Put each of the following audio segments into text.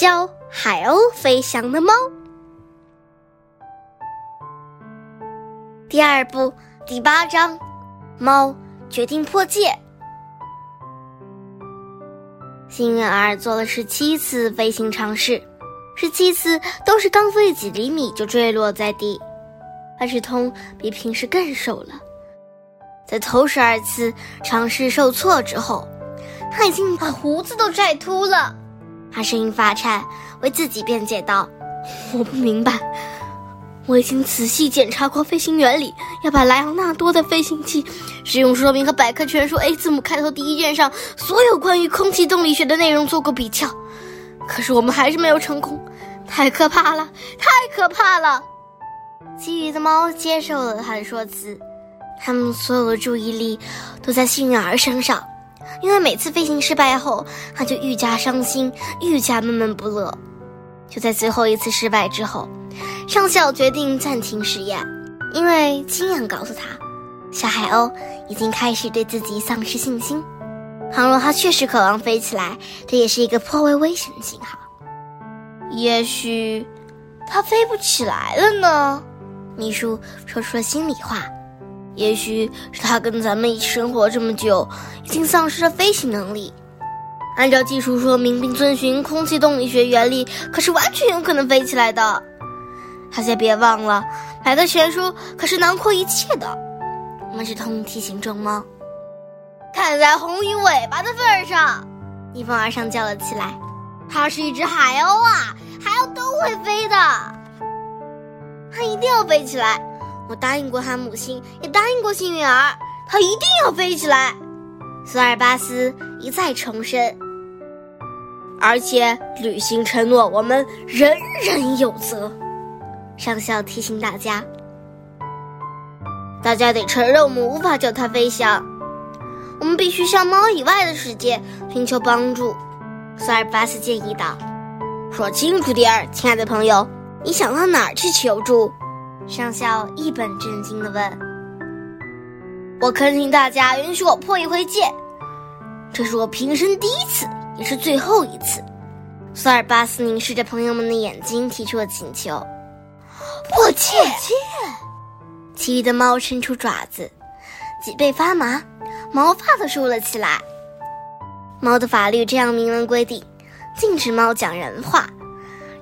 教海鸥飞翔的猫。第二部第八章，猫决定破戒。幸运儿做了十七次飞行尝试，十七次都是刚飞几厘米就坠落在地。万事通比平时更瘦了。在头十二次尝试受挫之后，他已经把胡子都拽秃了。他声音发颤，为自己辩解道：“我不明白，我已经仔细检查过飞行原理，要把莱昂纳多的飞行器使用说明和百科全书 A 字母开头第一卷上所有关于空气动力学的内容做过比较，可是我们还是没有成功，太可怕了，太可怕了。”其余的猫接受了他的说辞。他们所有的注意力都在幸运儿身上，因为每次飞行失败后，他就愈加伤心，愈加闷闷不乐。就在最后一次失败之后，上校决定暂停实验，因为经验告诉他，小海鸥已经开始对自己丧失信心。倘若他确实渴望飞起来，这也是一个颇为危险的信号。也许，他飞不起来了呢？秘书说出了心里话。也许是他跟咱们一起生活这么久，已经丧失了飞行能力。按照技术说明并遵循空气动力学原理，可是完全有可能飞起来的。大家别忘了，百科全书可是囊括一切的。我们是通提醒众猫。看在红鱼尾巴的份上，逆风而上叫了起来：“它是一只海鸥啊，海鸥都会飞的，它一定要飞起来。”我答应过他母亲，也答应过幸运儿，他一定要飞起来。索尔巴斯一再重申，而且履行承诺，我们人人有责。上校提醒大家，大家得承认，我们无法叫它飞翔，我们必须向猫以外的世界寻求帮助。索尔巴斯建议道：“说清楚点儿，亲爱的朋友，你想到哪儿去求助？”上校一本正经地问：“我恳请大家允许我破一回戒，这是我平生第一次，也是最后一次。”索尔巴斯凝视着朋友们的眼睛，提出了请求：“破戒！”其余的猫伸出爪子，脊背发麻，毛发都竖了起来。猫的法律这样明文规定：禁止猫讲人话。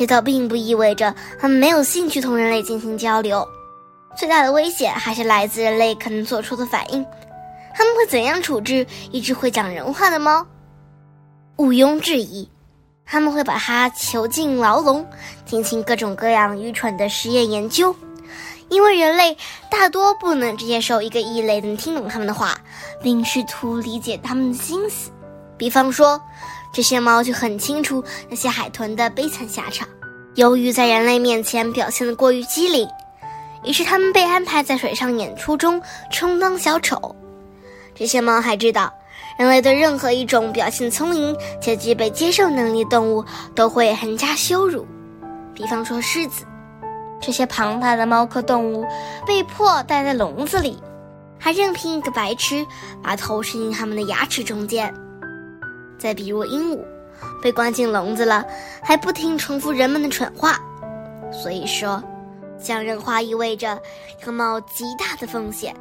这倒并不意味着他们没有兴趣同人类进行交流，最大的危险还是来自人类可能做出的反应。他们会怎样处置一只会讲人话的猫？毋庸置疑，他们会把它囚禁牢笼，进行各种各样愚蠢的实验研究。因为人类大多不能接受一个异类能听懂他们的话，并试图理解他们的心思。比方说。这些猫就很清楚那些海豚的悲惨下场，由于在人类面前表现的过于机灵，于是它们被安排在水上演出中充当小丑。这些猫还知道，人类对任何一种表现聪明且具备接受能力的动物都会横加羞辱，比方说狮子。这些庞大的猫科动物被迫待在笼子里，还任凭一个白痴把头伸进它们的牙齿中间。再比如鹦鹉，被关进笼子了，还不停重复人们的蠢话。所以说，讲人话意味着要冒极大的风险。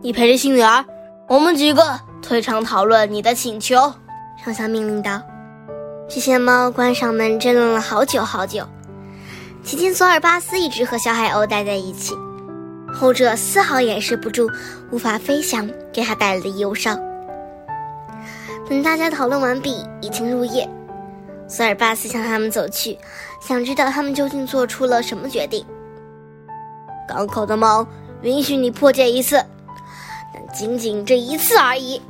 你陪着幸运儿，我们几个退场讨论你的请求。上校命令道。这些猫关上门争论了好久好久。期间，索尔巴斯一直和小海鸥待在一起，后者丝毫掩饰不住无法飞翔给他带来的忧伤。等大家讨论完毕，已经入夜。索尔巴斯向他们走去，想知道他们究竟做出了什么决定。港口的猫允许你破戒一次，但仅仅这一次而已。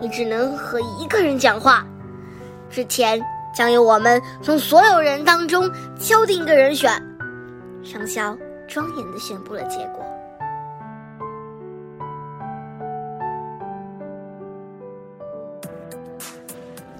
你只能和一个人讲话，之前将由我们从所有人当中敲定一个人选。上校庄严地宣布了结果。